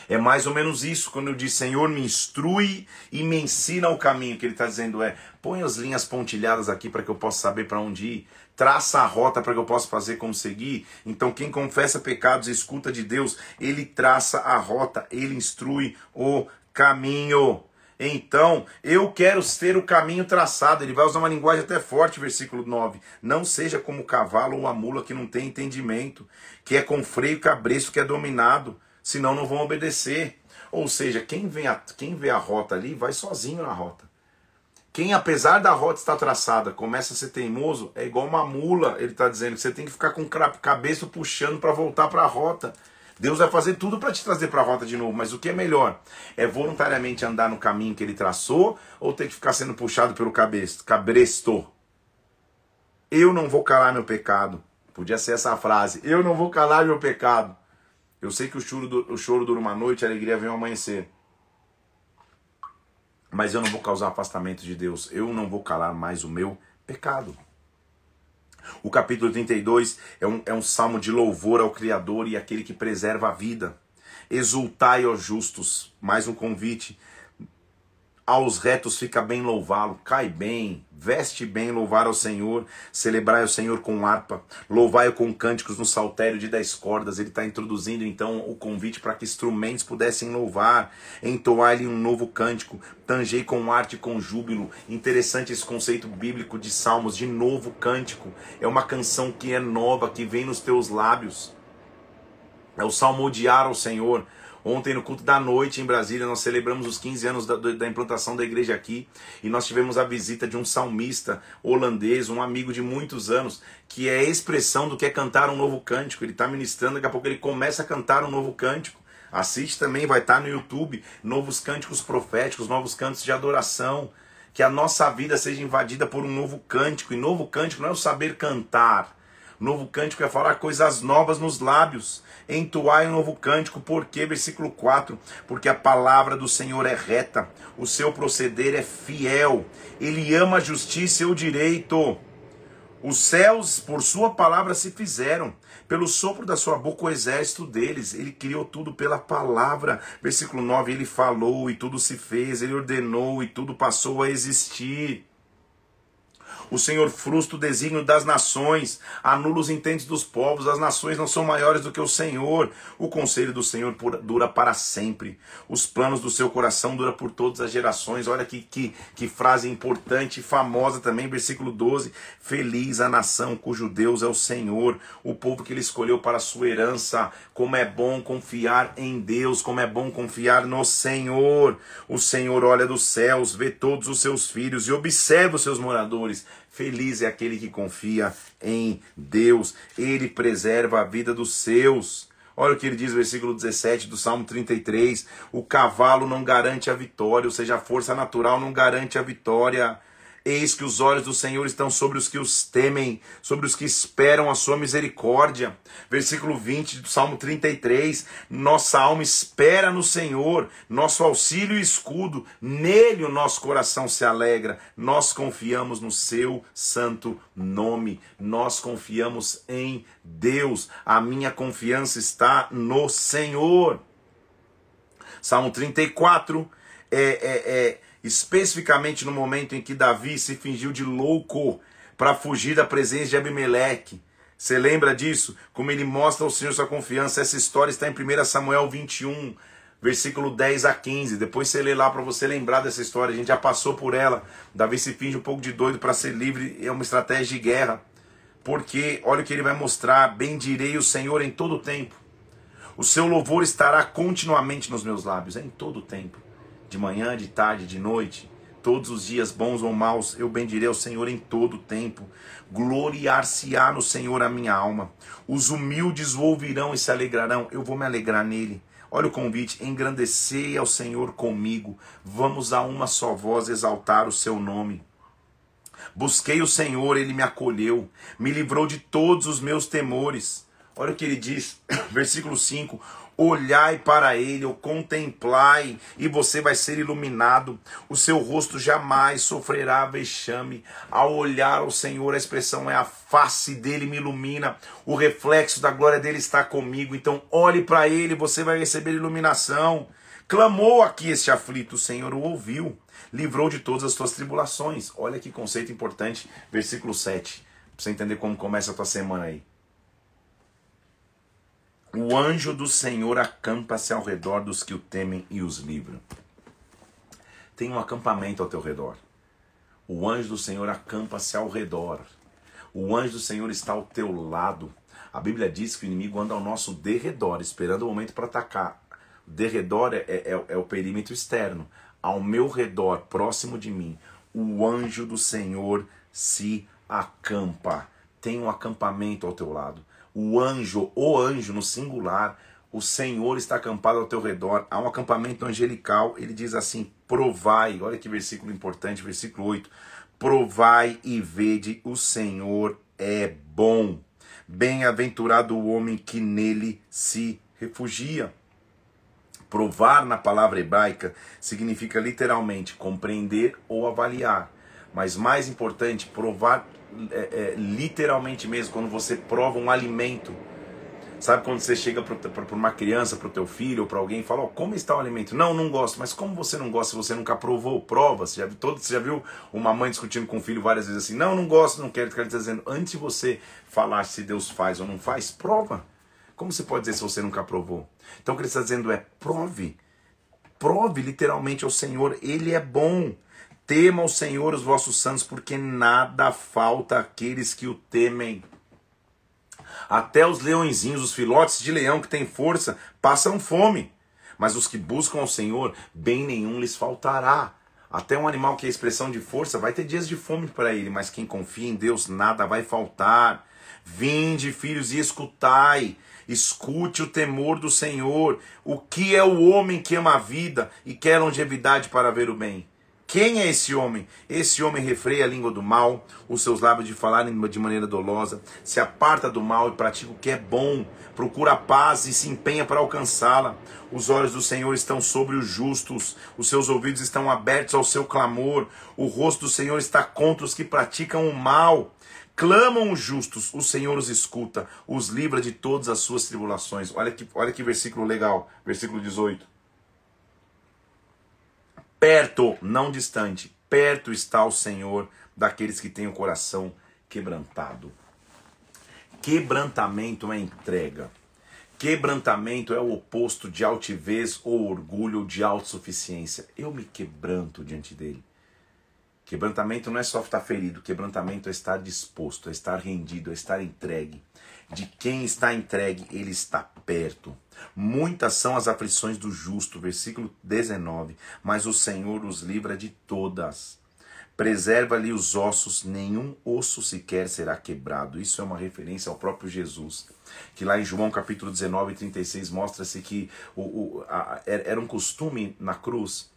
É mais ou menos isso quando eu diz Senhor, me instrui e me ensina o caminho. que ele está dizendo é: põe as linhas pontilhadas aqui para que eu possa saber para onde ir. Traça a rota para que eu possa fazer como seguir. Então, quem confessa pecados e escuta de Deus, ele traça a rota, ele instrui o caminho. Então, eu quero ter o caminho traçado. Ele vai usar uma linguagem até forte, versículo 9. Não seja como o cavalo ou a mula que não tem entendimento, que é com freio cabresto que é dominado senão não vão obedecer. Ou seja, quem, vem a, quem vê a rota ali vai sozinho na rota. Quem, apesar da rota estar traçada, começa a ser teimoso, é igual uma mula. Ele está dizendo que você tem que ficar com o cabeça puxando para voltar para a rota. Deus vai fazer tudo para te trazer para a rota de novo, mas o que é melhor? É voluntariamente andar no caminho que ele traçou ou ter que ficar sendo puxado pelo cabeça, cabresto? Eu não vou calar meu pecado. Podia ser essa frase. Eu não vou calar meu pecado. Eu sei que o choro, o choro dura uma noite, a alegria vem ao amanhecer. Mas eu não vou causar afastamento de Deus. Eu não vou calar mais o meu pecado. O capítulo 32 é um, é um salmo de louvor ao Criador e aquele que preserva a vida. Exultai, ó justos. Mais um convite aos retos fica bem louvá-lo, cai bem, veste bem louvar ao Senhor, celebrai o Senhor com harpa, louvai-o com cânticos no saltério de dez cordas. Ele está introduzindo então o convite para que instrumentos pudessem louvar, entoar-lhe um novo cântico, tangei com arte e com júbilo. Interessante esse conceito bíblico de salmos, de novo cântico. É uma canção que é nova, que vem nos teus lábios. É o salmo odiar ao Senhor. Ontem, no culto da noite em Brasília, nós celebramos os 15 anos da, da, implantação da igreja aqui e nós tivemos a visita de um salmista holandês, um amigo de muitos anos, que é a expressão do que é cantar um novo cântico. Ele está ministrando, daqui a pouco ele começa a cantar um novo cântico. Assiste também, vai estar tá no YouTube, novos cânticos proféticos, novos cantos de adoração. Que a nossa vida seja invadida por um novo cântico. E novo cântico não é o saber cantar. Novo cântico é falar coisas novas nos lábios entoai um novo cântico, porque, versículo 4, porque a palavra do Senhor é reta, o seu proceder é fiel, ele ama a justiça e o direito. Os céus, por sua palavra, se fizeram, pelo sopro da sua boca, o exército deles. Ele criou tudo pela palavra. Versículo 9: Ele falou e tudo se fez, ele ordenou e tudo passou a existir. O Senhor frustra o desígnio das nações, anula os intentes dos povos, as nações não são maiores do que o Senhor. O conselho do Senhor dura para sempre. Os planos do seu coração duram por todas as gerações. Olha que, que, que frase importante e famosa também, versículo 12. Feliz a nação cujo Deus é o Senhor, o povo que ele escolheu para a sua herança. Como é bom confiar em Deus, como é bom confiar no Senhor. O Senhor olha dos céus, vê todos os seus filhos e observa os seus moradores Feliz é aquele que confia em Deus, ele preserva a vida dos seus. Olha o que ele diz no versículo 17 do Salmo 33: O cavalo não garante a vitória, ou seja, a força natural não garante a vitória. Eis que os olhos do Senhor estão sobre os que os temem, sobre os que esperam a sua misericórdia. Versículo 20 do Salmo 33. Nossa alma espera no Senhor, nosso auxílio e escudo, nele o nosso coração se alegra. Nós confiamos no seu santo nome, nós confiamos em Deus. A minha confiança está no Senhor. Salmo 34 é, é, é especificamente no momento em que Davi se fingiu de louco para fugir da presença de Abimeleque. Você lembra disso? Como ele mostra ao Senhor sua confiança. Essa história está em 1 Samuel 21, versículo 10 a 15. Depois você lê lá para você lembrar dessa história. A gente já passou por ela. Davi se finge um pouco de doido para ser livre. É uma estratégia de guerra. Porque olha o que ele vai mostrar: bendirei o Senhor em todo o tempo. O seu louvor estará continuamente nos meus lábios, é em todo o tempo. De manhã, de tarde, de noite, todos os dias, bons ou maus, eu bendirei o Senhor em todo o tempo. Gloriar-se-á no Senhor a minha alma. Os humildes o ouvirão e se alegrarão. Eu vou me alegrar nele. Olha o convite: engrandecei ao Senhor comigo, vamos a uma só voz exaltar o seu nome. Busquei o Senhor, ele me acolheu, me livrou de todos os meus temores. Olha o que ele diz, <clears throat> versículo 5: Olhai para ele, ou contemplai, e você vai ser iluminado. O seu rosto jamais sofrerá vexame. Ao olhar ao Senhor, a expressão é a face dele me ilumina, o reflexo da glória dele está comigo. Então, olhe para ele, você vai receber iluminação. Clamou aqui este aflito, o Senhor o ouviu, livrou de todas as suas tribulações. Olha que conceito importante, versículo 7, para você entender como começa a tua semana aí. O anjo do Senhor acampa-se ao redor dos que o temem e os livra. Tem um acampamento ao teu redor. O anjo do Senhor acampa-se ao redor. O anjo do Senhor está ao teu lado. A Bíblia diz que o inimigo anda ao nosso derredor, esperando o momento para atacar. Derredor é, é, é o perímetro externo. Ao meu redor, próximo de mim, o anjo do Senhor se acampa. Tem um acampamento ao teu lado o anjo, o anjo no singular, o Senhor está acampado ao teu redor. Há um acampamento angelical. Ele diz assim: provai, olha que versículo importante, versículo 8. Provai e vede, o Senhor é bom. Bem-aventurado o homem que nele se refugia. Provar na palavra hebraica significa literalmente compreender ou avaliar. Mas mais importante, provar é, é, literalmente mesmo, quando você prova um alimento. Sabe quando você chega para uma criança, para o teu filho ou para alguém e fala, oh, como está o alimento? Não, não gosto. Mas como você não gosta se você nunca provou? Prova. Você já, viu, todo, você já viu uma mãe discutindo com o filho várias vezes assim, não, não gosto, não quero. Quero dizendo, antes de você falar se Deus faz ou não faz, prova. Como você pode dizer se você nunca provou? Então o que ele está dizendo é, prove. Prove literalmente ao Senhor, Ele é bom. Tema o Senhor os vossos santos, porque nada falta àqueles que o temem. Até os leõezinhos, os filhotes de leão que têm força, passam fome. Mas os que buscam ao Senhor, bem nenhum lhes faltará. Até um animal que é expressão de força vai ter dias de fome para ele, mas quem confia em Deus, nada vai faltar. Vinde, filhos, e escutai. Escute o temor do Senhor. O que é o homem que ama a vida e quer longevidade para ver o bem? Quem é esse homem? Esse homem refreia a língua do mal, os seus lábios de falar de maneira dolosa, se aparta do mal e pratica o que é bom, procura a paz e se empenha para alcançá-la. Os olhos do Senhor estão sobre os justos, os seus ouvidos estão abertos ao seu clamor, o rosto do Senhor está contra os que praticam o mal. Clamam os justos, o Senhor os escuta, os livra de todas as suas tribulações. Olha que, olha que versículo legal, versículo 18 perto, não distante, perto está o Senhor daqueles que têm o coração quebrantado. Quebrantamento é entrega. Quebrantamento é o oposto de altivez ou orgulho ou de autossuficiência. Eu me quebranto diante dele. Quebrantamento não é só estar ferido, quebrantamento é estar disposto, é estar rendido, é estar entregue. De quem está entregue, ele está perto. Muitas são as aflições do justo, versículo 19, mas o Senhor os livra de todas. Preserva-lhe os ossos, nenhum osso sequer será quebrado. Isso é uma referência ao próprio Jesus. Que lá em João capítulo 19, 36, mostra-se que o, o, a, era um costume na cruz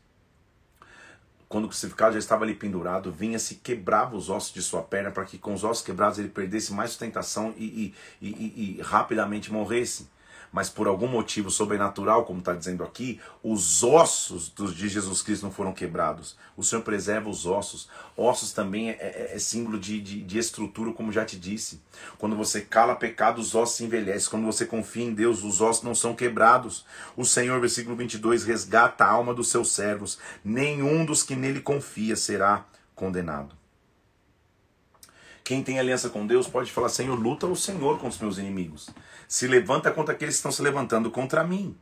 quando o crucificado já estava ali pendurado, vinha-se quebrava os ossos de sua perna para que com os ossos quebrados ele perdesse mais sustentação e, e, e, e rapidamente morresse mas por algum motivo sobrenatural, como está dizendo aqui, os ossos de Jesus Cristo não foram quebrados. O Senhor preserva os ossos. Ossos também é, é, é símbolo de, de, de, estrutura, como já te disse. Quando você cala pecado, os ossos se envelhecem. Quando você confia em Deus, os ossos não são quebrados. O Senhor, versículo 22, resgata a alma dos seus servos. Nenhum dos que nele confia será condenado. Quem tem aliança com Deus pode falar: Senhor, luta o Senhor contra os meus inimigos. Se levanta contra aqueles que estão se levantando contra mim.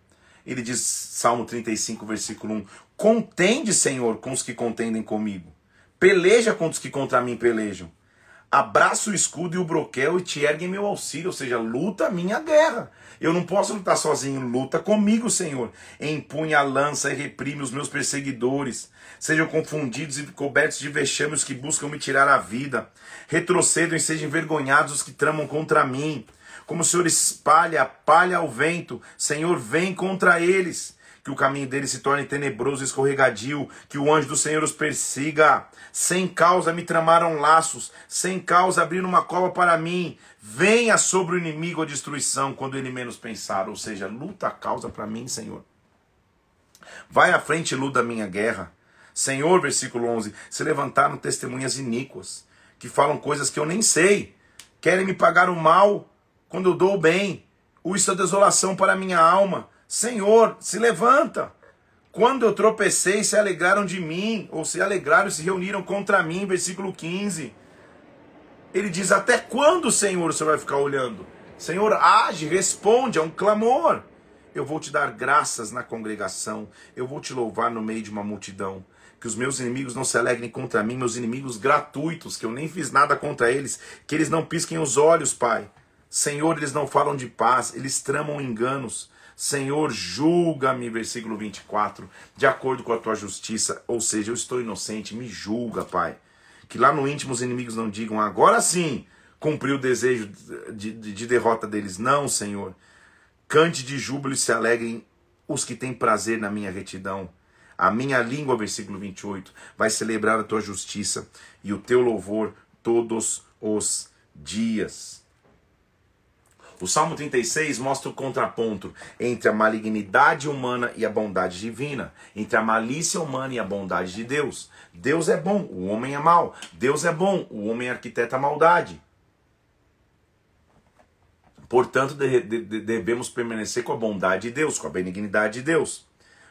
Ele diz, Salmo 35, versículo 1: Contende, Senhor, com os que contendem comigo. Peleja com os que contra mim pelejam. Abraça o escudo e o broquel e te ergue em meu auxílio, ou seja, luta a minha guerra. Eu não posso lutar sozinho, luta comigo, Senhor. Empunha a lança e reprime os meus perseguidores. Sejam confundidos e cobertos de vexame os que buscam me tirar a vida. Retrocedam e sejam envergonhados os que tramam contra mim. Como o Senhor espalha a palha ao vento, Senhor, vem contra eles. Que o caminho deles se torne tenebroso e escorregadio, que o anjo do Senhor os persiga. Sem causa me tramaram laços, sem causa abriram uma cova para mim. Venha sobre o inimigo a destruição quando ele menos pensar. Ou seja, luta a causa para mim, Senhor. Vai à frente e luta a minha guerra. Senhor, versículo 11: se levantaram testemunhas iníquas, que falam coisas que eu nem sei. Querem me pagar o mal quando eu dou o bem. Isso é desolação para a minha alma. Senhor, se levanta. Quando eu tropecei, se alegraram de mim, ou se alegraram e se reuniram contra mim, versículo 15. Ele diz: Até quando, Senhor, você vai ficar olhando? Senhor, age, responde, é um clamor. Eu vou te dar graças na congregação, eu vou te louvar no meio de uma multidão. Que os meus inimigos não se alegrem contra mim, meus inimigos gratuitos, que eu nem fiz nada contra eles, que eles não pisquem os olhos, Pai. Senhor, eles não falam de paz, eles tramam enganos. Senhor, julga-me, versículo 24, de acordo com a tua justiça. Ou seja, eu estou inocente, me julga, Pai. Que lá no íntimo os inimigos não digam, agora sim cumpriu o desejo de, de, de derrota deles. Não, Senhor. Cante de júbilo e se alegrem os que têm prazer na minha retidão. A minha língua, versículo 28, vai celebrar a tua justiça e o teu louvor todos os dias. O Salmo 36 mostra o contraponto entre a malignidade humana e a bondade divina, entre a malícia humana e a bondade de Deus. Deus é bom, o homem é mau. Deus é bom, o homem arquiteta a maldade. Portanto, de, de, devemos permanecer com a bondade de Deus, com a benignidade de Deus.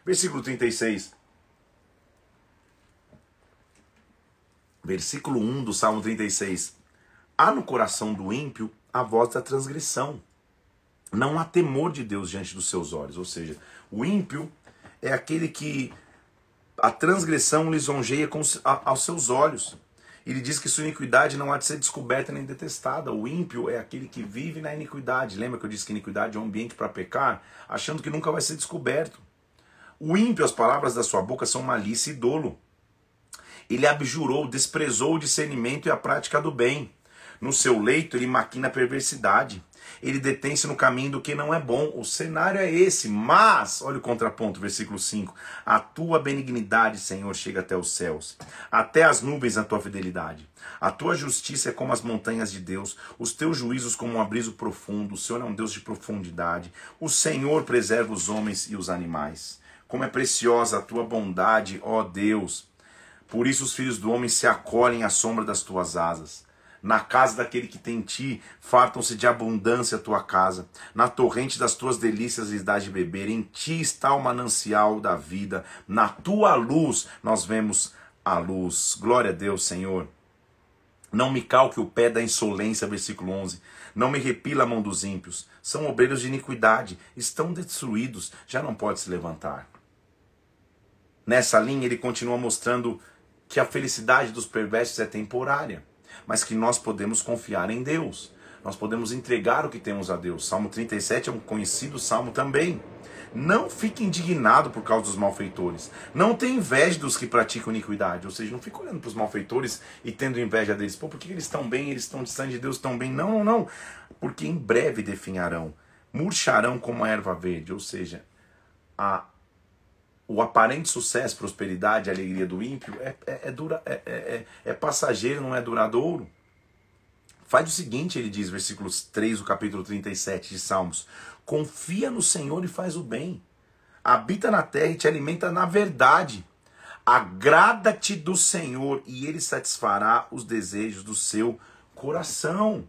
Versículo 36. Versículo 1 do Salmo 36. Há no coração do ímpio a voz da transgressão. Não há temor de Deus diante dos seus olhos. Ou seja, o ímpio é aquele que a transgressão lisonjeia com, a, aos seus olhos. Ele diz que sua iniquidade não há de ser descoberta nem detestada. O ímpio é aquele que vive na iniquidade. Lembra que eu disse que iniquidade é um ambiente para pecar, achando que nunca vai ser descoberto. O ímpio, as palavras da sua boca são malícia e dolo. Ele abjurou, desprezou o discernimento e a prática do bem. No seu leito ele maquina a perversidade. Ele detém-se no caminho do que não é bom. O cenário é esse. Mas, olha o contraponto, versículo 5. A tua benignidade, Senhor, chega até os céus, até as nuvens a tua fidelidade. A tua justiça é como as montanhas de Deus, os teus juízos como um abriso profundo. O Senhor é um Deus de profundidade. O Senhor preserva os homens e os animais. Como é preciosa a tua bondade, ó Deus. Por isso os filhos do homem se acolhem à sombra das tuas asas. Na casa daquele que tem ti, fartam-se de abundância a tua casa. Na torrente das tuas delícias lhes dás de beber. Em ti está o manancial da vida. Na tua luz nós vemos a luz. Glória a Deus, Senhor. Não me calque o pé da insolência, versículo 11. Não me repila a mão dos ímpios. São obreiros de iniquidade, estão destruídos, já não pode se levantar. Nessa linha, ele continua mostrando que a felicidade dos perversos é temporária mas que nós podemos confiar em Deus. Nós podemos entregar o que temos a Deus. Salmo 37 é um conhecido salmo também. Não fique indignado por causa dos malfeitores. Não tenha inveja dos que praticam iniquidade. Ou seja, não fique olhando para os malfeitores e tendo inveja deles. Pô, por que eles estão bem? Eles estão distantes de Deus, estão bem? Não, não, não. Porque em breve definharão, murcharão como a erva verde. Ou seja, a o aparente sucesso, prosperidade, alegria do ímpio é, é, é, dura, é, é, é, é passageiro, não é duradouro. Faz o seguinte, ele diz, versículos 3 do capítulo 37 de Salmos: Confia no Senhor e faz o bem. Habita na terra e te alimenta na verdade. Agrada-te do Senhor e ele satisfará os desejos do seu coração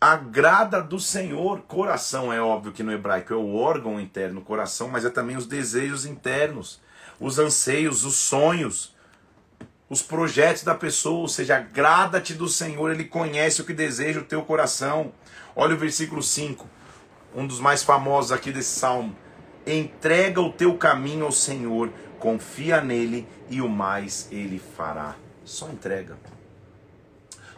agrada do Senhor. Coração é óbvio que no hebraico é o órgão interno, coração, mas é também os desejos internos, os anseios, os sonhos, os projetos da pessoa, ou seja, agrada-te do Senhor, ele conhece o que deseja o teu coração. Olha o versículo 5, um dos mais famosos aqui desse salmo. Entrega o teu caminho ao Senhor, confia nele e o mais ele fará. Só entrega.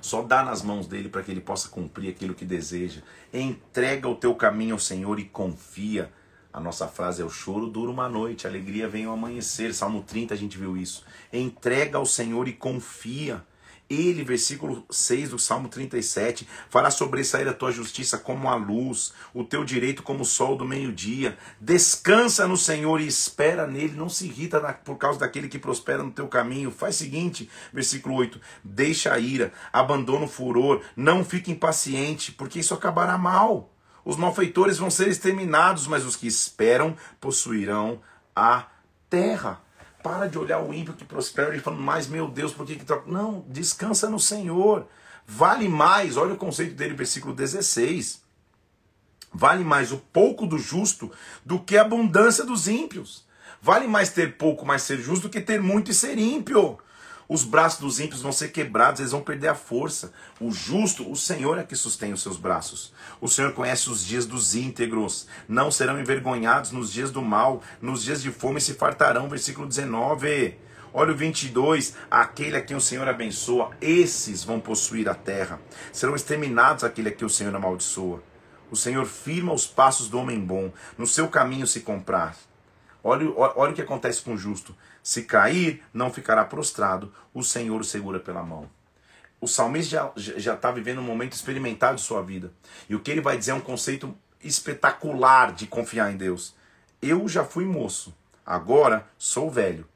Só dá nas mãos dele para que ele possa cumprir aquilo que deseja. Entrega o teu caminho ao Senhor e confia. A nossa frase é: o choro dura uma noite, a alegria vem ao amanhecer. Salmo 30 a gente viu isso. Entrega ao Senhor e confia. Ele, versículo 6 do Salmo 37, fará sobressair a tua justiça como a luz, o teu direito como o sol do meio-dia. Descansa no Senhor e espera nele. Não se irrita por causa daquele que prospera no teu caminho. Faz o seguinte, versículo 8: deixa a ira, abandona o furor, não fique impaciente, porque isso acabará mal. Os malfeitores vão ser exterminados, mas os que esperam possuirão a terra. Para de olhar o ímpio que prospera e falando, mas meu Deus, por que que troca? Não, descansa no Senhor. Vale mais, olha o conceito dele, versículo 16. Vale mais o pouco do justo do que a abundância dos ímpios. Vale mais ter pouco, mas ser justo, do que ter muito e ser ímpio. Os braços dos ímpios vão ser quebrados, eles vão perder a força. O justo, o Senhor é que sustém os seus braços. O Senhor conhece os dias dos íntegros, não serão envergonhados nos dias do mal, nos dias de fome se fartarão. Versículo 19. Olha o 22, aquele a quem o Senhor abençoa, esses vão possuir a terra. Serão exterminados aquele a quem o Senhor amaldiçoa. O Senhor firma os passos do homem bom, no seu caminho se comprar. Olha, olha o que acontece com o justo. Se cair, não ficará prostrado, o Senhor o segura pela mão. O salmista já está vivendo um momento experimentado de sua vida. E o que ele vai dizer é um conceito espetacular de confiar em Deus. Eu já fui moço, agora sou velho.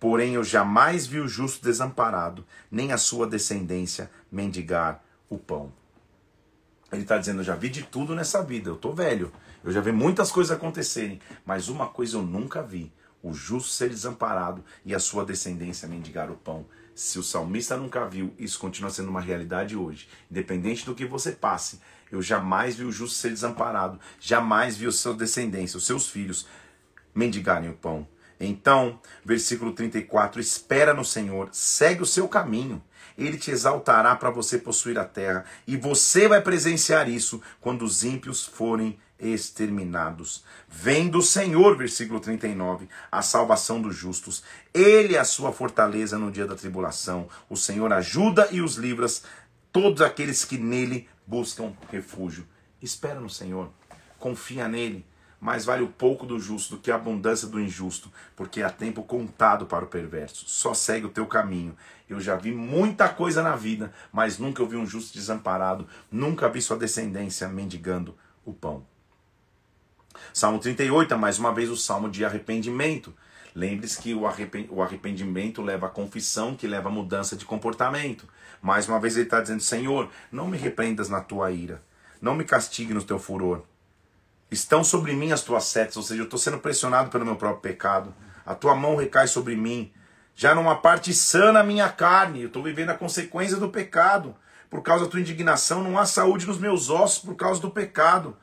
Porém, eu jamais vi o justo desamparado, nem a sua descendência mendigar o pão. Ele está dizendo: Eu já vi de tudo nessa vida, eu estou velho, eu já vi muitas coisas acontecerem, mas uma coisa eu nunca vi: o justo ser desamparado e a sua descendência mendigar o pão. Se o salmista nunca viu, isso continua sendo uma realidade hoje. Independente do que você passe, eu jamais vi o justo ser desamparado, jamais vi o seu descendência, os seus filhos, mendigarem o pão. Então, versículo 34: espera no Senhor, segue o seu caminho. Ele te exaltará para você possuir a terra, e você vai presenciar isso quando os ímpios forem exterminados. Vem do Senhor, versículo 39, a salvação dos justos. Ele é a sua fortaleza no dia da tribulação. O Senhor ajuda e os livra todos aqueles que nele buscam refúgio. Espera no Senhor, confia nele. Mais vale o pouco do justo do que a abundância do injusto, porque há tempo contado para o perverso. Só segue o teu caminho. Eu já vi muita coisa na vida, mas nunca vi um justo desamparado, nunca vi sua descendência mendigando o pão. Salmo 38 é mais uma vez o salmo de arrependimento. Lembre-se que o arrependimento leva à confissão, que leva à mudança de comportamento. Mais uma vez ele está dizendo: Senhor, não me repreendas na tua ira, não me castigue no teu furor. Estão sobre mim as tuas setas, ou seja, eu estou sendo pressionado pelo meu próprio pecado. A tua mão recai sobre mim. Já não há parte sã na minha carne, eu estou vivendo a consequência do pecado. Por causa da tua indignação, não há saúde nos meus ossos por causa do pecado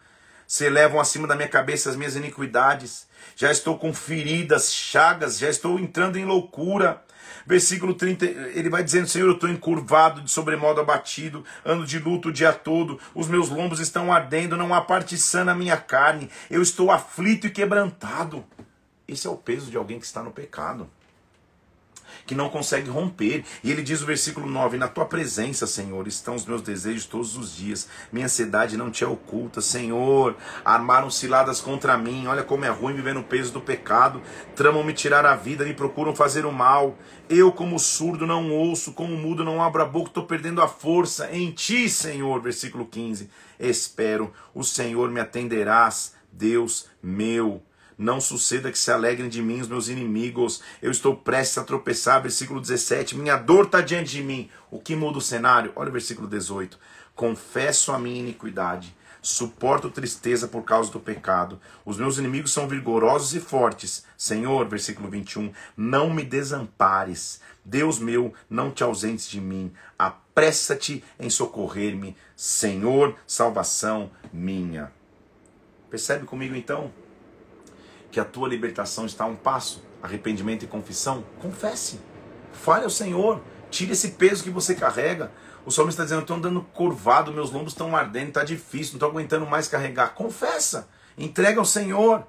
se elevam acima da minha cabeça as minhas iniquidades. Já estou com feridas, chagas, já estou entrando em loucura. Versículo 30, ele vai dizendo: Senhor, eu estou encurvado, de sobremodo abatido, ando de luto o dia todo, os meus lombos estão ardendo, não há parte sã na minha carne, eu estou aflito e quebrantado. Esse é o peso de alguém que está no pecado que não consegue romper. E ele diz o versículo 9: Na tua presença, Senhor, estão os meus desejos todos os dias. Minha ansiedade não te é oculta, Senhor. Armaram ciladas contra mim. Olha como é ruim viver no peso do pecado. Tramam me tirar a vida, me procuram fazer o mal. Eu, como surdo, não ouço, como mudo, não abro a boca, estou perdendo a força. Em ti, Senhor, versículo 15, espero, o Senhor me atenderás, Deus meu. Não suceda que se alegrem de mim os meus inimigos. Eu estou prestes a tropeçar. Versículo 17. Minha dor está diante de mim. O que muda o cenário? Olha o versículo 18. Confesso a minha iniquidade. Suporto tristeza por causa do pecado. Os meus inimigos são vigorosos e fortes. Senhor, versículo 21. Não me desampares. Deus meu, não te ausentes de mim. Apressa-te em socorrer-me. Senhor, salvação minha. Percebe comigo então? Que a tua libertação está a um passo, arrependimento e confissão, confesse. Fale ao Senhor, tire esse peso que você carrega. O salmista está dizendo: estou andando curvado, meus lombos estão ardendo, está difícil, não estou aguentando mais carregar. Confessa, entrega ao Senhor.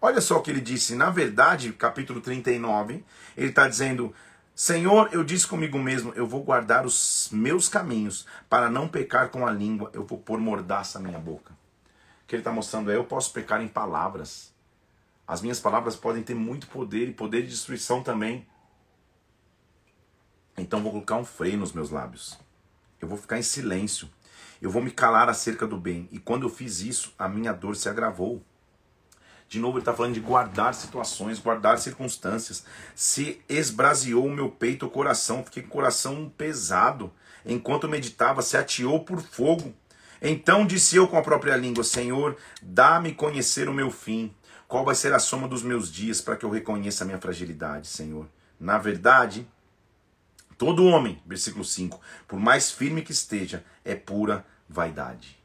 Olha só o que ele disse, na verdade, capítulo 39, ele está dizendo: Senhor, eu disse comigo mesmo, eu vou guardar os meus caminhos para não pecar com a língua, eu vou pôr mordaça na minha boca. O que ele está mostrando é: eu posso pecar em palavras. As minhas palavras podem ter muito poder e poder de destruição também. Então vou colocar um freio nos meus lábios. Eu vou ficar em silêncio. Eu vou me calar acerca do bem. E quando eu fiz isso, a minha dor se agravou. De novo, ele está falando de guardar situações, guardar circunstâncias. Se esbraseou o meu peito, o coração, fiquei com o coração pesado. Enquanto meditava, se ateou por fogo. Então disse eu com a própria língua: Senhor, dá-me conhecer o meu fim. Qual vai ser a soma dos meus dias para que eu reconheça a minha fragilidade, Senhor? Na verdade, todo homem, versículo 5, por mais firme que esteja, é pura vaidade.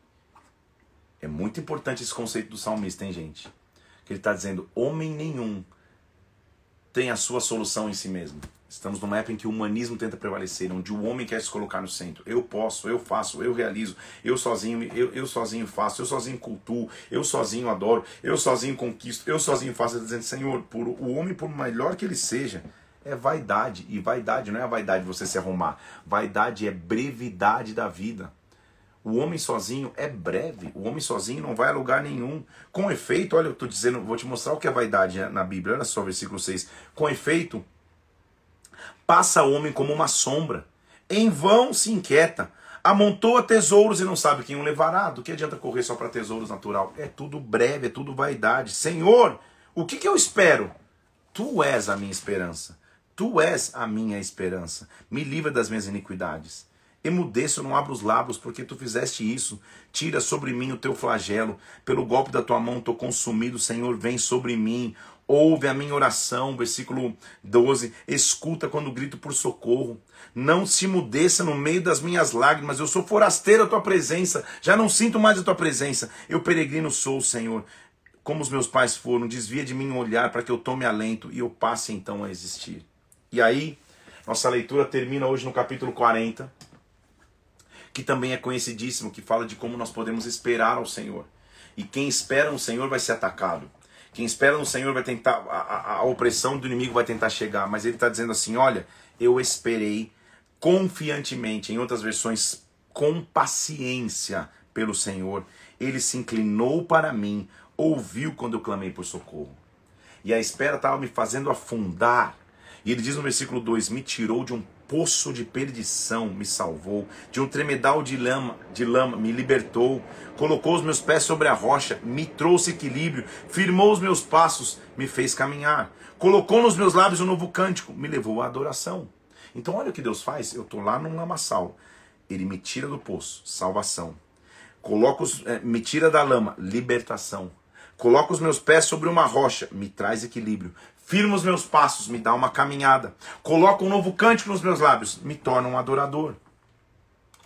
É muito importante esse conceito do salmista, hein, gente? Que ele está dizendo: homem nenhum tem a sua solução em si mesmo. Estamos numa época em que o humanismo tenta prevalecer, onde o homem quer se colocar no centro. Eu posso, eu faço, eu realizo, eu sozinho, eu, eu sozinho faço, eu sozinho cultuo, eu sozinho adoro, eu sozinho conquisto, eu sozinho faço. Ele dizendo, Senhor, por, o homem, por melhor que ele seja, é vaidade. E vaidade não é a vaidade de você se arrumar. Vaidade é brevidade da vida. O homem sozinho é breve. O homem sozinho não vai a lugar nenhum. Com efeito, olha, eu estou dizendo, vou te mostrar o que é vaidade na Bíblia. Olha só, versículo 6. Com efeito, Passa o homem como uma sombra. Em vão se inquieta. Amontoa tesouros e não sabe quem o levará. Do que adianta correr só para tesouros natural? É tudo breve, é tudo vaidade. Senhor, o que, que eu espero? Tu és a minha esperança. Tu és a minha esperança. Me livra das minhas iniquidades. Emudeço, não abro os lábios, porque tu fizeste isso. Tira sobre mim o teu flagelo. Pelo golpe da tua mão estou consumido. Senhor, vem sobre mim ouve a minha oração, versículo 12, escuta quando grito por socorro, não se mudeça no meio das minhas lágrimas, eu sou forasteiro à tua presença, já não sinto mais a tua presença, eu peregrino sou, Senhor, como os meus pais foram, desvia de mim um olhar para que eu tome alento e eu passe então a existir. E aí, nossa leitura termina hoje no capítulo 40, que também é conhecidíssimo, que fala de como nós podemos esperar ao Senhor. E quem espera no Senhor vai ser atacado. Quem espera no Senhor vai tentar, a, a, opressão do inimigo vai tentar chegar, mas ele está dizendo assim: olha, eu esperei confiantemente, em outras versões, com paciência pelo Senhor. Ele se inclinou para mim, ouviu quando eu clamei por socorro. E a espera estava me fazendo afundar. E ele diz no versículo 2: Me tirou de um poço de perdição me salvou, de um tremedal de lama, de lama me libertou, colocou os meus pés sobre a rocha, me trouxe equilíbrio, firmou os meus passos, me fez caminhar, colocou nos meus lábios um novo cântico, me levou à adoração. Então olha o que Deus faz, eu estou lá num lamaçal, ele me tira do poço, salvação. Coloca os, é, me tira da lama, libertação. Coloca os meus pés sobre uma rocha, me traz equilíbrio firma os meus passos, me dá uma caminhada, coloca um novo cântico nos meus lábios, me torna um adorador.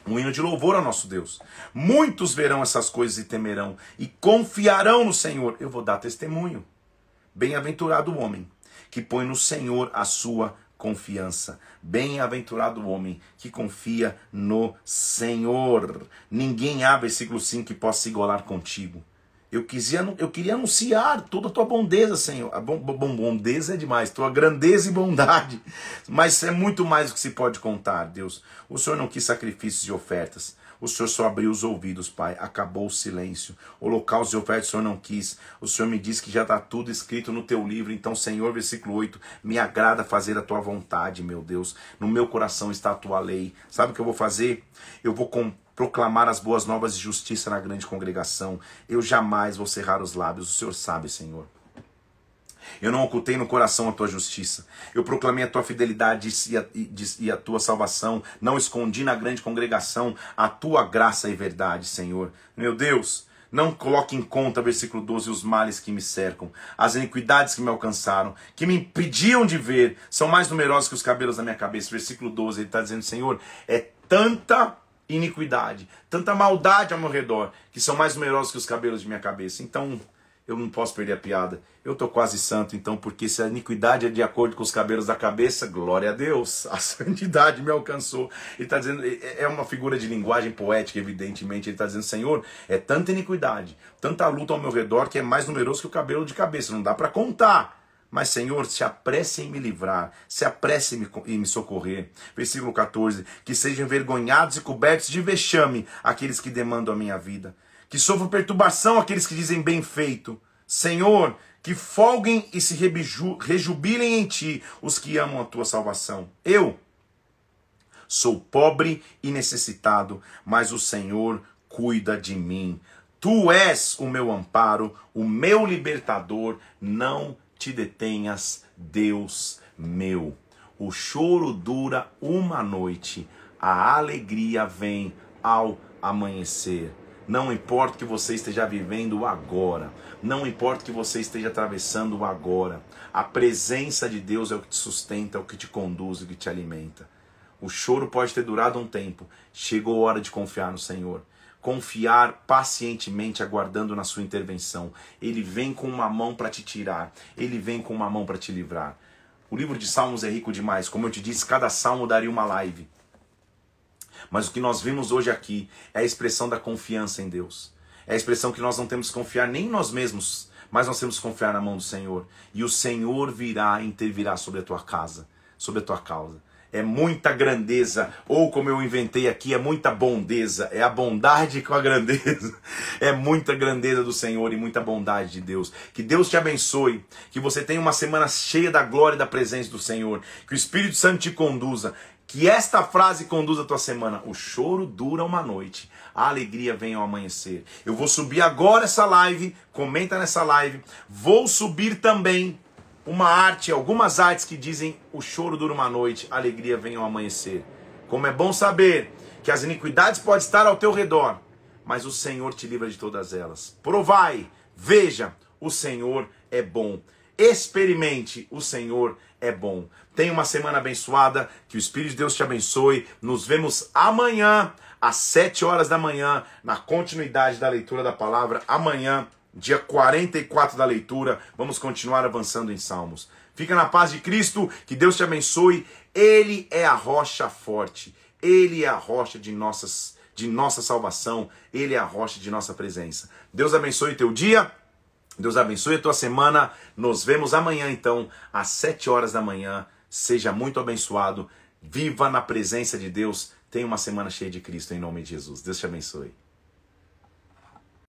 Um hino de louvor ao nosso Deus. Muitos verão essas coisas e temerão, e confiarão no Senhor. Eu vou dar testemunho. Bem-aventurado o homem que põe no Senhor a sua confiança. Bem-aventurado o homem que confia no Senhor. Ninguém há, versículo 5, que possa igualar contigo. Eu, quisia, eu queria anunciar toda a tua bondeza, Senhor. A bom, bom, bondeza é demais, tua grandeza e bondade. Mas é muito mais do que se pode contar, Deus. O Senhor não quis sacrifícios e ofertas. O Senhor só abriu os ouvidos, Pai. Acabou o silêncio. Holocaustos e ofertas o Senhor não quis. O Senhor me disse que já está tudo escrito no teu livro. Então, Senhor, versículo 8, me agrada fazer a tua vontade, meu Deus. No meu coração está a tua lei. Sabe o que eu vou fazer? Eu vou com proclamar as boas novas de justiça na grande congregação. Eu jamais vou cerrar os lábios, o Senhor sabe, Senhor. Eu não ocultei no coração a tua justiça. Eu proclamei a tua fidelidade e a, e a, tua salvação. Não escondi na grande congregação a tua graça e verdade, Senhor. Meu Deus, não coloque em conta, versículo 12, os males que me cercam, as iniquidades que me alcançaram, que me impediam de ver, são mais numerosos que os cabelos da minha cabeça. Versículo 12, ele está dizendo, Senhor, é tanta iniquidade, tanta maldade ao meu redor, que são mais numerosos que os cabelos de minha cabeça. Então, eu não posso perder a piada. Eu tô quase santo, então, porque se a iniquidade é de acordo com os cabelos da cabeça, glória a Deus, <laughs> a santidade me alcançou. Ele está dizendo, é, é uma figura de linguagem poética, evidentemente. Ele está dizendo, Senhor, é tanta iniquidade, tanta luta ao meu redor que é mais numeroso que o cabelo de cabeça, não dá para contar. Mas, Senhor, se apresse em me livrar, se apresse em me socorrer. Versículo 14: Que sejam envergonhados e cobertos de vexame aqueles que demandam a minha vida que sofram perturbação aqueles que dizem bem feito. Senhor, que folguem e se rejubilem em ti os que amam a tua salvação. Eu sou pobre e necessitado, mas o Senhor cuida de mim. Tu és o meu amparo, o meu libertador, não te detenhas, Deus meu. O choro dura uma noite, a alegria vem ao amanhecer. Não importa o que você esteja vivendo agora, não importa o que você esteja atravessando agora, a presença de Deus é o que te sustenta, é o que te conduz, é o que te alimenta. O choro pode ter durado um tempo, chegou a hora de confiar no Senhor. Confiar pacientemente, aguardando na sua intervenção. Ele vem com uma mão para te tirar, ele vem com uma mão para te livrar. O livro de Salmos é rico demais. Como eu te disse, cada salmo daria uma live. Mas o que nós vimos hoje aqui é a expressão da confiança em Deus. É a expressão que nós não temos que confiar nem em nós mesmos, mas nós temos que confiar na mão do Senhor. E o Senhor virá intervirá sobre a tua casa, sobre a tua causa. É muita grandeza, ou como eu inventei aqui, é muita bondeza. É a bondade com a grandeza. <laughs> É muita grandeza do Senhor e muita bondade de Deus. Que Deus te abençoe. Que você tenha uma semana cheia da glória e da presença do Senhor. Que o Espírito Santo te conduza. Que esta frase conduza a tua semana. O choro dura uma noite, a alegria vem ao amanhecer. Eu vou subir agora essa live, comenta nessa live. Vou subir também uma arte, algumas artes que dizem o choro dura uma noite, a alegria vem ao amanhecer. Como é bom saber que as iniquidades podem estar ao teu redor, mas o Senhor te livra de todas elas. Provai, veja, o Senhor é bom. Experimente, o Senhor é bom. Tenha uma semana abençoada, que o Espírito de Deus te abençoe. Nos vemos amanhã, às 7 horas da manhã, na continuidade da leitura da palavra. Amanhã, dia 44 da leitura, vamos continuar avançando em Salmos. Fica na paz de Cristo, que Deus te abençoe. Ele é a rocha forte, ele é a rocha de nossas de nossa salvação, ele é a rocha de nossa presença. Deus abençoe teu dia. Deus abençoe a tua semana. Nos vemos amanhã, então, às 7 horas da manhã. Seja muito abençoado. Viva na presença de Deus. Tenha uma semana cheia de Cristo, em nome de Jesus. Deus te abençoe.